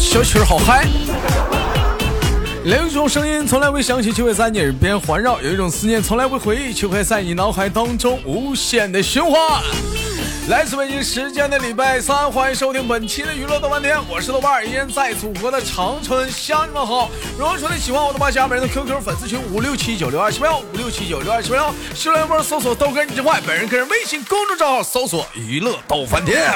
小曲儿好嗨。有一种声音从来未响起，却会在你耳边环绕；有一种思念从来未回忆，却会在你脑海当中无限的循环。来自北京时间的礼拜三，欢迎收听本期的娱乐豆瓣天，我是豆瓣儿，依然在祖国的长春向你们好。如果说你喜欢我的话，加本人的 QQ 粉丝群五六七九六二七八幺五六七九六二七八幺，新浪微博搜索豆哥你真坏，本人个人微信公众账号搜索娱乐豆翻天。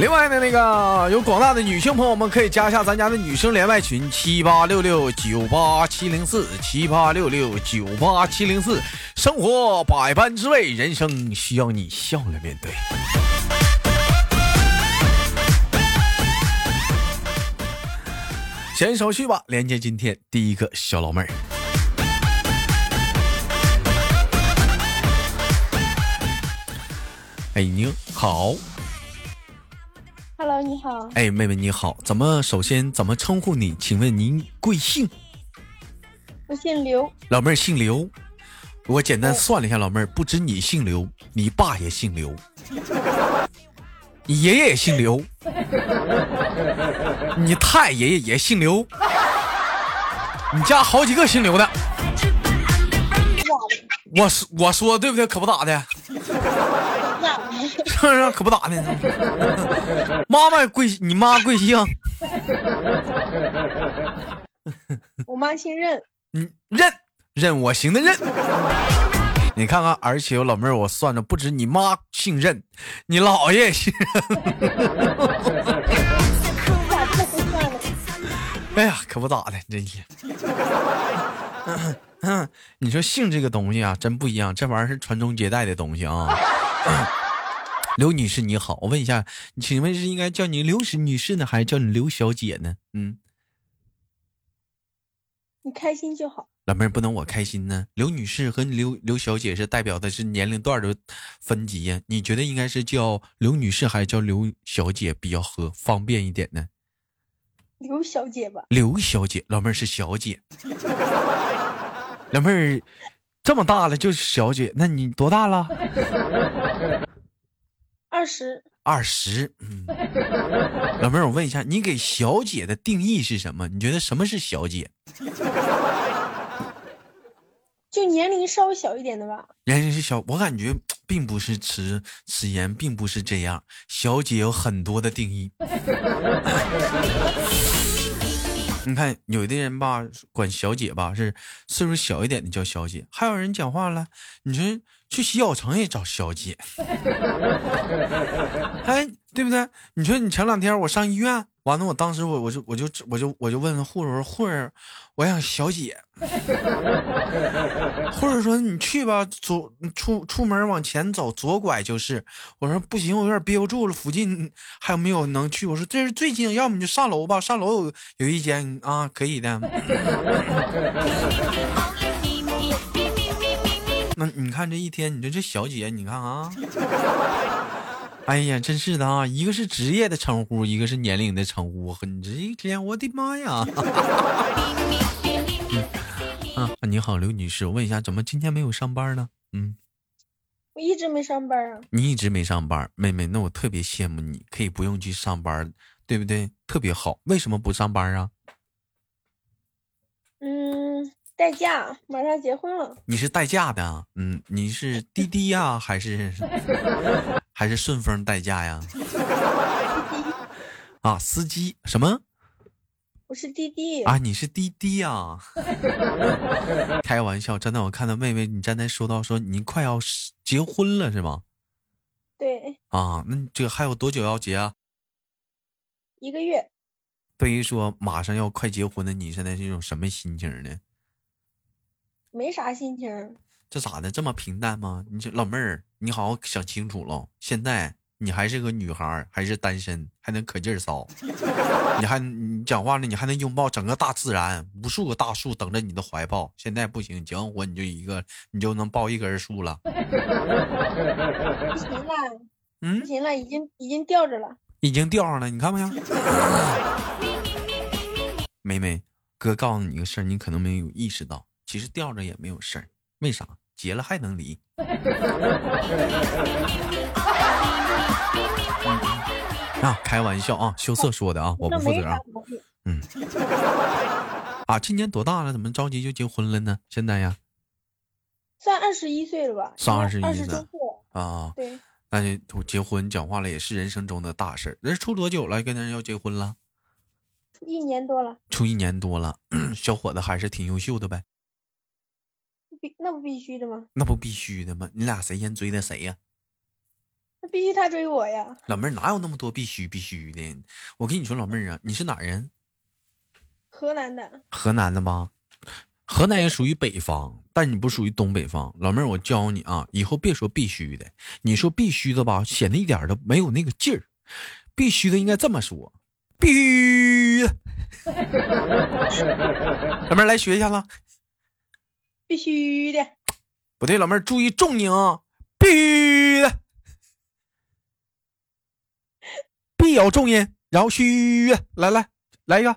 另外呢，那个有广大的女性朋友们可以加一下咱家的女生连麦群七八六六九八七零四七八六六九八七零四。生活百般滋味，人生需要你笑着面对。先手续吧，连接今天第一个小老妹儿。哎，你好。Hello，你好。哎，妹妹你好，怎么首先怎么称呼你？请问您贵姓？我姓刘。老妹儿姓刘。我简单算了一下，老妹儿，不止你姓刘，你爸也姓刘，你爷爷也姓刘，你太爷爷也姓刘，你家好几个姓刘的。我说我说对不对？可不咋的。可不咋的。妈妈贵，你妈贵姓？我妈姓任。嗯，任任我行的任。你看看，而且我老妹儿，我算着不止你妈姓任，你姥爷也姓任。哎呀，可不咋的，真是。你说姓这个东西啊，真不一样，这玩意儿是传宗接代的东西啊。刘女士你好，我问一下，请问是应该叫你刘女士呢，还是叫你刘小姐呢？嗯，你开心就好。老妹儿不能我开心呢。刘女士和刘刘小姐是代表的是年龄段的分级呀，你觉得应该是叫刘女士还是叫刘小姐比较合方便一点呢？刘小姐吧。刘小姐，老妹儿是小姐。老妹儿这么大了就是小姐，那你多大了？二十。二十。嗯。老妹儿，我问一下，你给小姐的定义是什么？你觉得什么是小姐？就年龄稍微小一点的吧。年龄是小，我感觉并不是此此言，并不是这样。小姐有很多的定义。你看，有的人吧，管小姐吧是岁数小一点的叫小姐，还有人讲话了，你说去洗脚城也找小姐，哎，对不对？你说你前两天我上医院。完了，我当时我我就我就我就我就问护士：“护士，我想小姐。”护士说：“你去吧，左出出门往前走，左拐就是。”我说：“不行，我有点憋不住了，附近还有没有能去？”我说：“这是最近，要么你就上楼吧，上楼有有一间啊，可以的。”那你看这一天，你说这小姐，你看啊。哎呀，真是的啊！一个是职业的称呼，一个是年龄的称呼。你这一天，我的妈呀！啊，你好，刘女士，我问一下，怎么今天没有上班呢？嗯，我一直没上班啊。你一直没上班，妹妹，那我特别羡慕你，可以不用去上班，对不对？特别好。为什么不上班啊？嗯，代驾，马上结婚了。你是代驾的？嗯，你是滴滴呀，还是？还是顺丰代驾呀？啊，司机什么？我是滴滴啊，你是滴滴呀？开玩笑，真的，我看到妹妹，你刚才说到说你快要结婚了是吗？对。啊，那这还有多久要结啊？一个月。对于说马上要快结婚的你，现在是一种什么心情呢？没啥心情。这咋的？这么平淡吗？你这老妹儿，你好好想清楚了。现在你还是个女孩，还是单身，还能可劲儿骚。你还你讲话呢，你还能拥抱整个大自然，无数个大树等着你的怀抱。现在不行，结完婚你就一个，你就能抱一根树了。不行了，嗯，不行了，已经已经吊着了，已经吊上了。你看没有？妹妹，哥告诉你个事儿，你可能没有意识到，其实吊着也没有事儿。为啥？结了还能离？啊，开玩笑啊，羞涩说的啊，我不负责啊。嗯。啊，今年多大了？怎么着急就结婚了呢？现在呀？算二十一岁了吧？算二十一岁啊。对。那就结婚讲话了，也是人生中的大事儿。人处多久了？跟人要结婚了？一年多了。处一年多了，小伙子还是挺优秀的呗。必那不必须的吗？那不必须的吗？你俩谁先追的谁呀？那必须他追我呀。老妹儿哪有那么多必须必须的？我跟你说，老妹儿啊，你是哪人？河南的。河南的吧？河南也属于北方，但你不属于东北方。老妹儿，我教你啊，以后别说必须的，你说必须的吧，显得一点都没有那个劲儿。必须的应该这么说，必须。老妹儿来学一下子，必须的。不对，老妹儿注意重音啊，必须的，必有重音，然后须，来来来一个，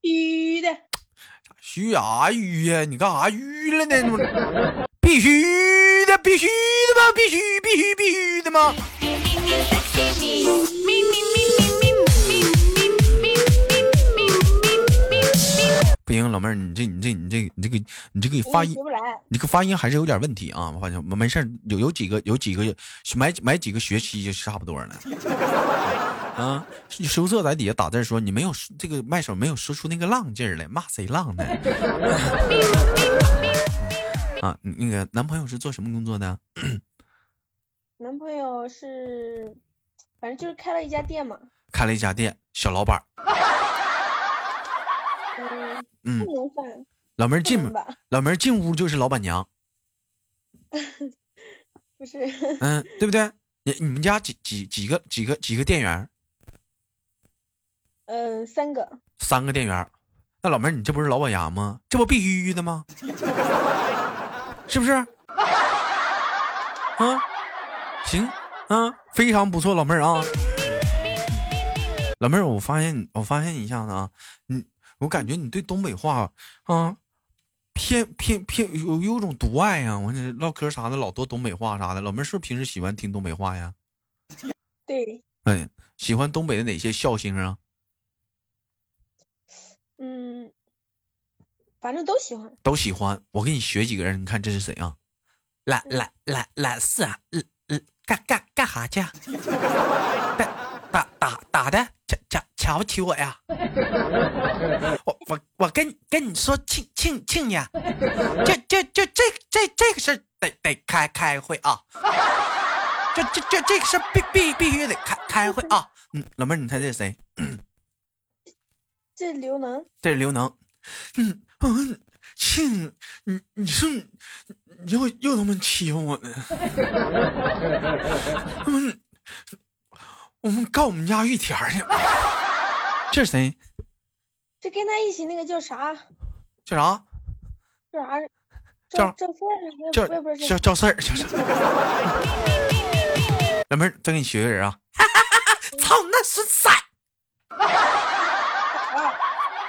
必须的。嘘啥吁呀？你干啥吁了呢？必须的，必须的吗？必须，必须，必须的吗？老妹儿，你这、你这、你这、你这个、你这个发音，你这个发音还是有点问题啊！我发现，没事有有几个、有几个买买几个学期就差不多了。啊！羞涩在底下打字说：“你没有这个麦手没有说出那个浪劲儿来，骂谁浪呢？” 啊，那个男朋友是做什么工作的？男朋友是，反正就是开了一家店嘛。开了一家店，小老板。嗯，不能算。老妹儿进，老妹儿进屋就是老板娘。不是。嗯，对不对？你你们家几几几个几个几个店员？嗯，三个，三个店员，那老妹儿，你这不是老板娘吗？这不必须的吗？是不是？啊，行啊，非常不错，老妹儿啊，老妹儿，我发现，我发现一下子啊，你，我感觉你对东北话啊，偏偏偏有有种独爱呀。我这唠嗑啥的，老多东北话啥的。老妹儿是不是平时喜欢听东北话呀？对，哎，喜欢东北的哪些笑星啊？嗯，反正都喜欢，都喜欢。我给你学几个人，你看这是谁啊？懒懒懒懒四啊，嗯嗯，干干干啥去？打打打打的，瞧瞧瞧不起我呀？我我我跟跟你说，亲亲亲家，这这这这这这个事得得开开会啊！这这这这个事必必必须得开开会啊！嗯，老妹儿，你猜这是谁？这是刘能，这是刘能。嗯嗯，亲，你你说又又他妈欺负我呢？嗯，我们告我们家玉田去。这是谁？这跟他一起那个叫啥？叫啥？叫啥？叫赵四儿？叫叫赵四儿？叫啥？老妹儿，再给你学个人啊！操，那是谁？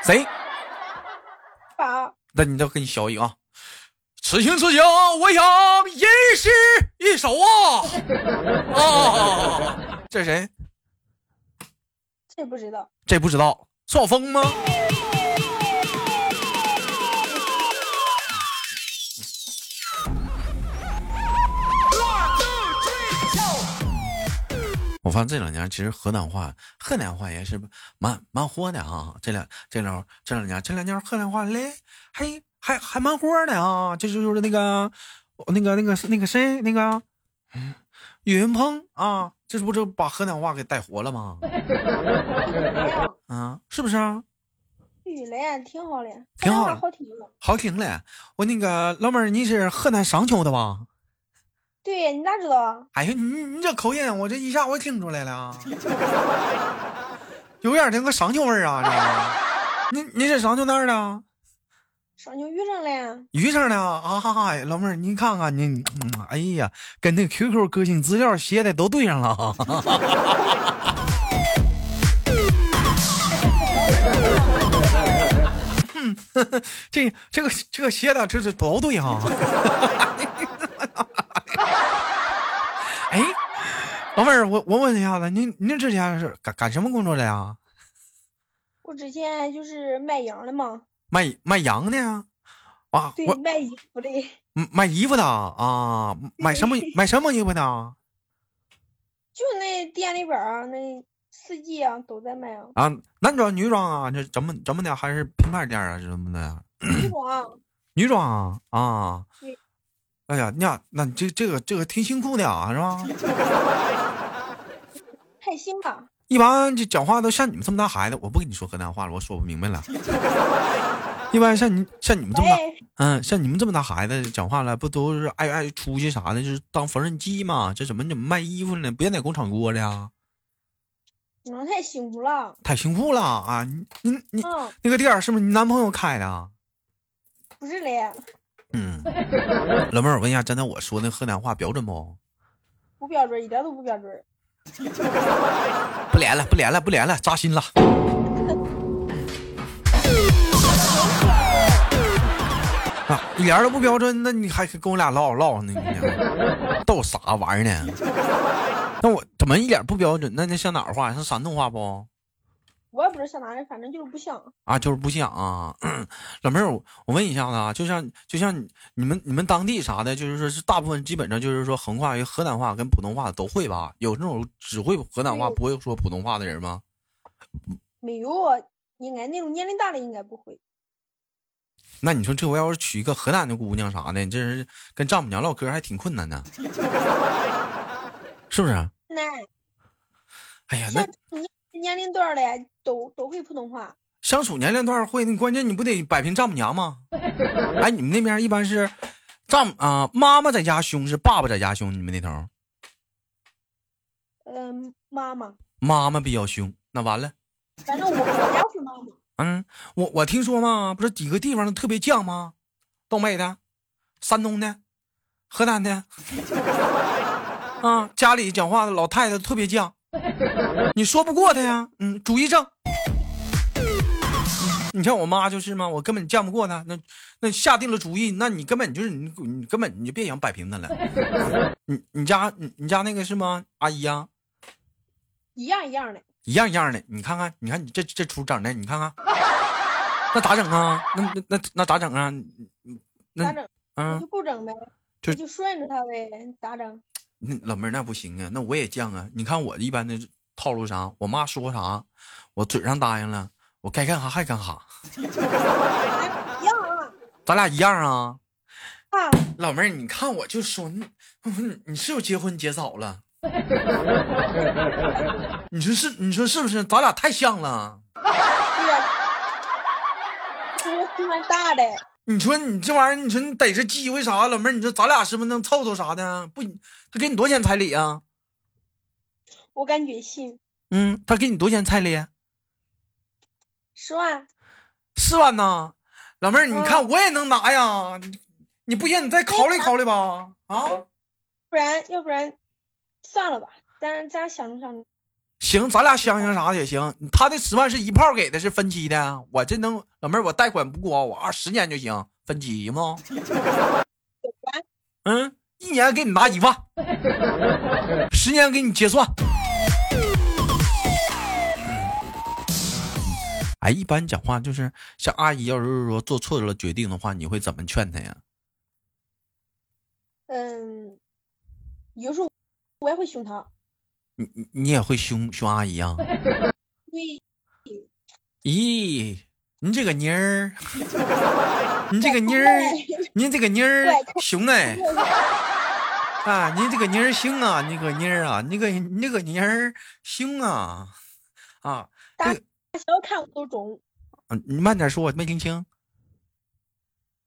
谁？宝，那你再给你学一个啊！此情此景，我想吟诗一首啊！啊，这谁？这不知道。这不知道，我疯吗？我发现这两年其实河南话、河南话也是蛮蛮火的啊。这两、这两、这两年，这两年河南话嘞，还还还蛮火的啊。这就是那个、那个、那个、那个谁，那个岳云鹏啊，这不这把河南话给带活了吗？啊，是不是啊？语嘞，挺好的，挺好，好听的，好听嘞。我那个老妹儿，你是河南商丘的吧？对你咋知道？哎呀，你你这口音，我这一下我听出来了，有点那个商丘味儿啊！这，你你是商丘哪儿的？商丘余城的。余城的啊！哈哈，老妹儿，你看看你，哎呀，跟那 QQ 个性资料写的都对上了。嗯，这这个这个写的这是都对哈。哎，老妹儿，我我问一下子，您您之前是干干什么工作的呀？我之前就是卖羊的嘛，卖卖羊的呀？啊，对，我卖衣服的，嗯卖衣服的啊？买什么买什么衣服的？就那店里边儿啊，那四季啊都在卖啊，啊，男装女装啊？这怎么怎么的？还是品牌店啊？是怎么的？女装，女装啊？啊？哎呀，那那这这个这个挺辛苦的啊，是吧？还行吧。一般就讲话都像你们这么大孩子，我不跟你说河南话了，我说不明白了。一般像你像你们这么大，哎，嗯，像你们这么大孩子讲话了，不都是爱爱出去啥的，就是当缝纫机嘛？这怎么怎么卖衣服呢？不也在工厂过的呀？那太辛苦了。太辛苦了啊！你你你嗯，那个店儿是不是你男朋友开的啊？不是嘞，嗯，老妹儿，我问一下，真的我说那河南话标准不？不标准，一点都不标准。不连了，不连了，不连了，扎心了。啊，一点都不标准，那你还跟我俩唠唠呢？你逗啥玩意儿呢？那我怎么一点不标准？那那像哪儿话？像山东话不？我也不知道像哪里，反正就是不像。啊，就是不像啊。老妹儿，我我问一下子啊，就像就像你你们你们当地啥的，就是说是大部分基本上就是说横跨于河南话跟普通话都会吧？有那种只会河南话不会说普通话的人吗？没有啊，应该那种年龄大的应该不会。那你说这我要是娶一个河南的姑娘啥的，这人跟丈母娘唠嗑还挺困难的，是不是？那哎呀，那年龄段儿的都都会普通话。相处年龄段会，你关键你不得摆平丈母娘吗？哎，你们那边一般是丈啊、妈妈在家凶，是爸爸在家凶？你们那头嗯，妈妈，妈妈比较凶，那完了。反正我我家是妈妈。嗯，我我听说嘛，不是几个地方都特别犟吗？东北的、山东的、河南的，啊，家里讲话的老太太特别犟，你说不过他呀。嗯，主意正。你像我妈就是嘛，我根本犟不过她，那那下定了主意，那你根本就是你你根本你就别想摆平她了。你你家你你家那个是吗？阿姨呀、一样一样的，一样一样的，你看看，你看你这这出整的，你看看，那咋整啊？那那那那咋整啊？那咋整？我嗯就，不整呗，就就顺着他呗，咋整？那老妹儿那不行啊，那我也犟啊。你看我一般的套路啥，我妈说啥，我嘴上答应了，我该干啥还干啥，哎，一样啊咱俩一样啊。啊！老妹儿，你看我就说，你你是不是结婚结早了？你说是？你说是不是？咱俩太像了。你说你这玩意儿，你说你逮着机会啥？老妹儿，你说咱俩是不是能凑凑啥的？不，他给你多少钱彩礼啊？我感觉行，嗯，他给你多少钱彩礼？十万，四万呐。老妹儿，你嗯看我也能拿呀，你你不行，你再考虑考虑吧。啊，不然要不然算了吧，咱咱相处相处。行，咱俩相相啥也行。他的十万是一炮给的，是分期的。我这能，老妹儿，我贷款不高，我二十年就行，分期吗？嗯，一年给你拿一万，十年给你结算。哎，一般讲话就是像阿姨，要是说做错了决定的话，你会怎么劝她呀？嗯，有时候我也会凶她，你你你也会凶凶阿姨啊？因为咦，你这个妮儿，你这个妮儿，你这个妮儿凶哎！啊，你这个妮儿行啊，你个妮儿啊，你个你个妮儿行啊！啊，大这个小看我都中。嗯你慢点说，我没听清。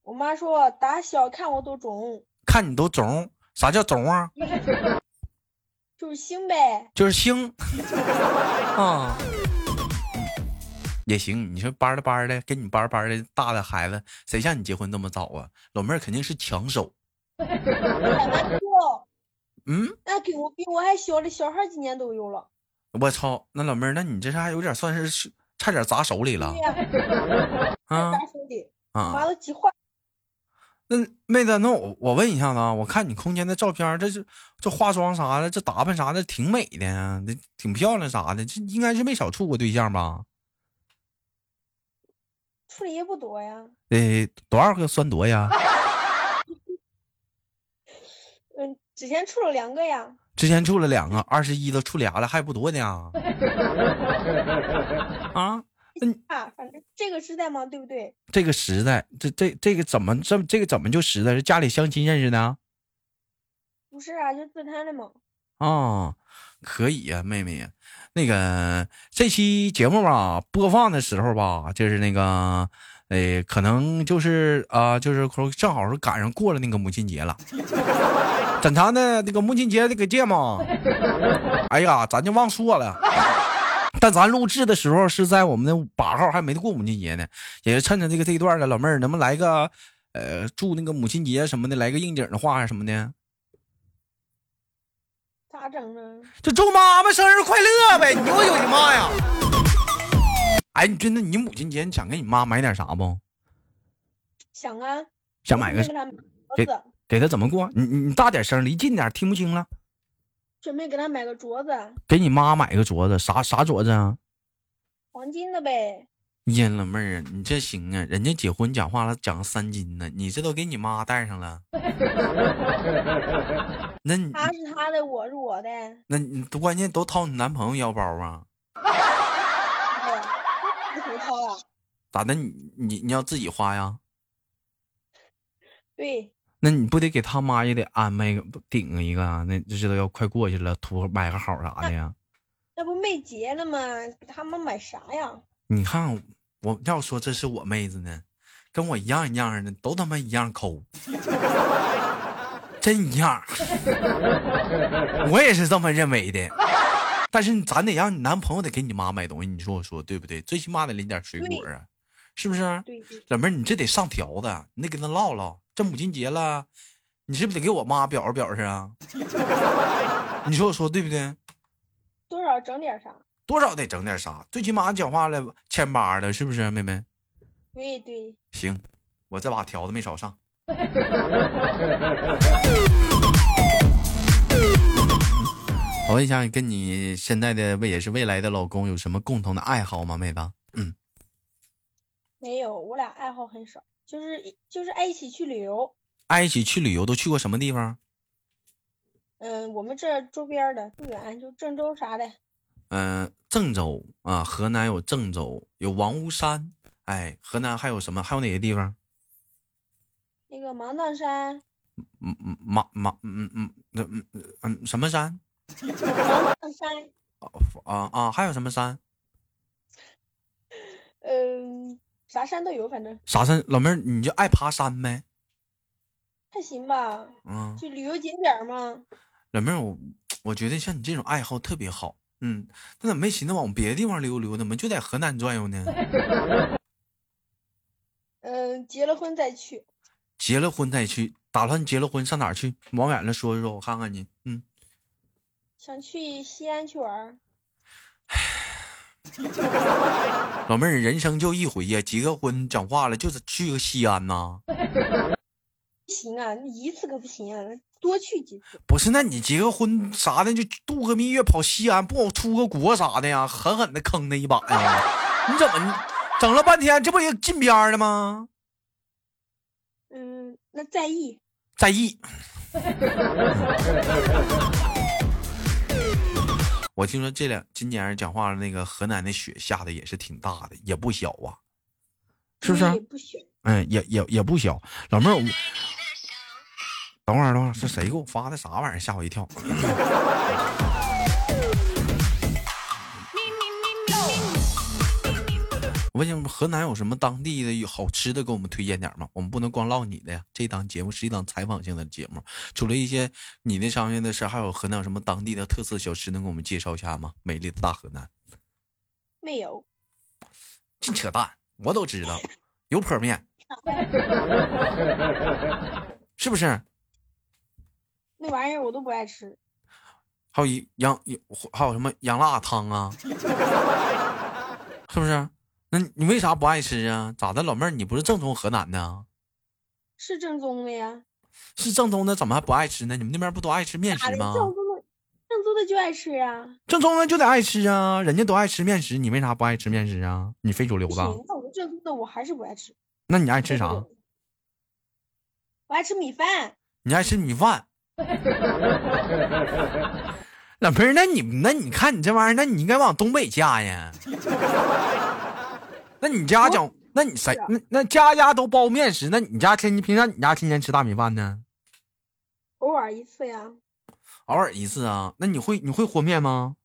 我妈说打小看我都中，看你都肿，啥叫肿啊？就是行呗。就是星啊，也行。你说班儿的班儿的，跟你班儿班儿的大的孩子，谁像你结婚那么早啊？老妹儿肯定是抢手。嗯，那给我比我还小的小孩儿今年都有了。我操，那老妹儿，那你这是还有点算是差点砸手里了对呀、啊咋说的？妈啊！都急坏。那妹子，那我我问一下子啊，我看你空间的照片，这是这化妆啥的，这打扮啥的，挺美的呀，挺漂亮啥的，这应该是没少处过对象吧？处的也不多呀。得，多少个算多呀？嗯，之前处了两个呀。之前处了两个，二十一都处俩了，还不多呢。啊？啊，反正这个时代嘛，对不对？这个时代，这这这个怎么这这个怎么就实在？是家里相亲认识的？不是啊，就自摊的嘛。啊，可以呀，妹妹呀，那个这期节目吧，播放的时候吧，就是那个，哎，可能就是啊，就是正好是赶上过了那个母亲节了。正常的那个母亲节那个节嘛，哎呀，咱就忘说了。但咱录制的时候是在我们的八号，还没过母亲节呢，也是趁着这个这一段了，老妹儿能不能来个，呃，祝那个母亲节什么的，来个应景的话什么的？咋整呢？就祝妈妈生日快乐呗！你我有的妈呀！哎，你真的，你母亲节你想给你妈买点啥不？想啊，想买个给给他怎么过？你你你大点声，离近点，听不清了。准备给他买个镯子，给你妈买个镯子，啥啥镯子啊？黄金的呗。呀，老妹儿啊，你这行啊，人家结婚讲话了，讲三金呢，你这都给你妈戴上了。那你他是他的，我是我的。那你关键都掏你男朋友腰包啊？不掏啊？咋的？你你你要自己花呀？对。那你不得给他妈也得安排个顶一个啊？那这都要快过去了，图买个好啥的呀？那不没结了吗？给他们买啥呀？你看我要说这是我妹子呢，跟我一样一样的，都他妈一样抠，真一样。我也是这么认为的。但是咱得让你男朋友得给你妈买东西，你说我说对不对？最起码得拎点水果啊，是不是？老妹儿，你这得上条子，你得跟他唠唠。这母亲节了，你是不是得给我妈表示表示啊？你说我说对不对？多少整点啥？多少得整点啥？最起码讲话了千八的，是不是，妹妹？对对。行，我这把条子没少上。我问一下，跟你现在的未也是未来的老公有什么共同的爱好吗，妹子？嗯。没有，我俩爱好很少。就是就是爱一起去旅游，爱一起去旅游都去过什么地方？嗯，我们这周边的不远，就郑州啥的。嗯，郑州啊，河南有郑州，有王屋山。哎，河南还有什么？还有哪些地方？那个芒砀山。嗯嗯芒芒嗯嗯那嗯嗯什么山？芒砀山。啊啊！还有什么山？嗯。啥山都有，反正啥山，老妹儿你就爱爬山呗，还行吧，嗯，就旅游景点嘛。老妹儿，我我觉得像你这种爱好特别好，嗯，那怎么没寻思往别的地方溜溜，怎么就在河南转悠呢？嗯，结了婚再去。结了婚再去，打算结了婚上哪儿去？往远了说一说，我看看你，嗯。想去西安去玩。老妹儿，人生就一回呀，结个婚，讲话了就是去个西安呐。不行啊，一次可不行啊，多去几次。不是，那你结个婚啥的，就度个蜜月跑西安，不好出个国啥的呀？狠狠的坑他一把呀！你怎么整了半天，这不也近边了吗？嗯，那在意，在意。我听说这两今年讲话那个河南的雪下的也是挺大的，也不小啊，是不是？不小。嗯，也也也不小。老妹儿，等会儿等会儿，是谁给我发的啥玩意儿？吓我一跳。河南有什么当地的好吃的，给我们推荐点吗？我们不能光唠你的呀，这档节目是一档采访性的节目。除了一些你那上面的事，还有河南有什么当地的特色小吃，能给我们介绍一下吗？美丽的大河南，没有，净扯淡，我都知道，油泼面，是不是？那玩意儿我都不爱吃。还有一羊，还有什么羊辣汤啊？是不是？那你为啥不爱吃啊？咋的，老妹儿，你不是正宗河南的？是正宗的呀。是正宗的，怎么还不爱吃呢？你们那边不都爱吃面食吗？正宗的，正宗的就爱吃啊。正宗的就得爱吃啊，人家都爱吃面食，你为啥不爱吃面食啊？你非主流的。那我正宗的我还是不爱吃。那你爱吃啥？我爱吃米饭。你爱吃米饭？老妹儿，那你那你看你这玩意儿，那你应该往东北嫁呀。那你家讲，那你谁？那那家家都包面食，那你家天你平常你家天天吃大米饭呢？偶尔一次呀。偶尔一次啊？那你会你会和面吗？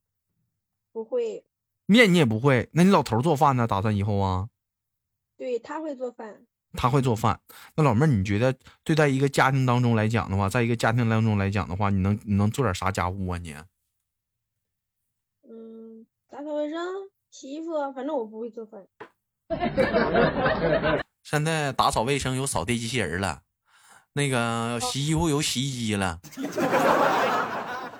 不会。面你也不会？那你老头做饭呢？打算以后啊？对他会做饭。他会做饭。那老妹儿，你觉得对待一个家庭当中来讲的话，在一个家庭当中来讲的话，你能你能做点啥家务啊？你？嗯，打扫卫生、洗衣服，反正我不会做饭。现在打扫卫生有扫地机器人了，那个洗衣服有洗衣机了，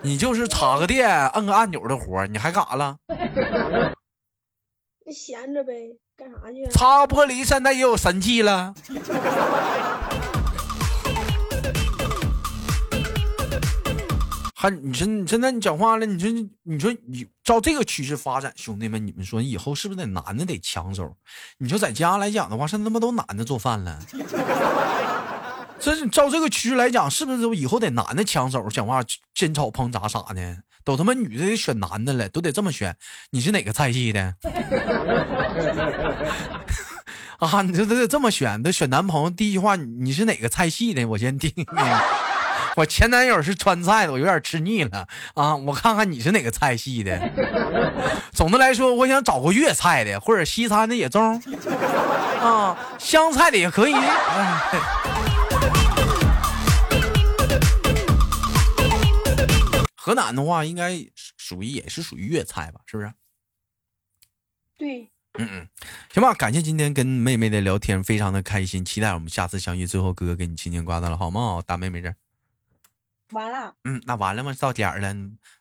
你就是插个电、按个按钮的活你还干啥了？闲着呗。干啥去？擦玻璃现在也有神器了。你说你现在你讲话了？你说你说你照这个趋势发展，兄弟们，你们说以后是不是得男的得抢手？你说在家来讲的话，现在他妈都男的做饭了。这是照这个趋势来讲，是不是以后得男的抢手？讲话煎炒烹炸啥的？都他妈女的得选男的了，都得这么选。你是哪个菜系的？啊，你这都得这么选，得选男朋友。第一句话，你是哪个菜系的？我先听听。我前男友是川菜的，我有点吃腻了啊。我看看你是哪个菜系的。总的来说，我想找个粤菜的，或者西餐的也中。啊，湘菜的也可以。河南的话，应该属于也是属于粤菜吧？是不是？对，嗯嗯，行吧。感谢今天跟妹妹的聊天，非常的开心，期待我们下次相遇。最后，哥哥给你轻轻挂断了，好吗？大妹妹这完了。嗯，那完了吗？到点了，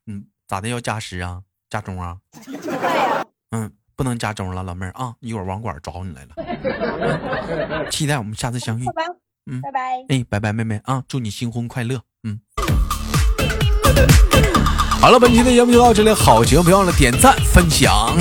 嗯，咋的？要加时啊？加钟啊？嗯，不能加钟了，老妹儿啊，一会儿网管找你来了。期待我们下次相遇。嗯，拜拜。哎，拜拜，妹妹啊，祝你新婚快乐。嗯。好了，本期的节目就到这里，好节目别忘了点赞分享。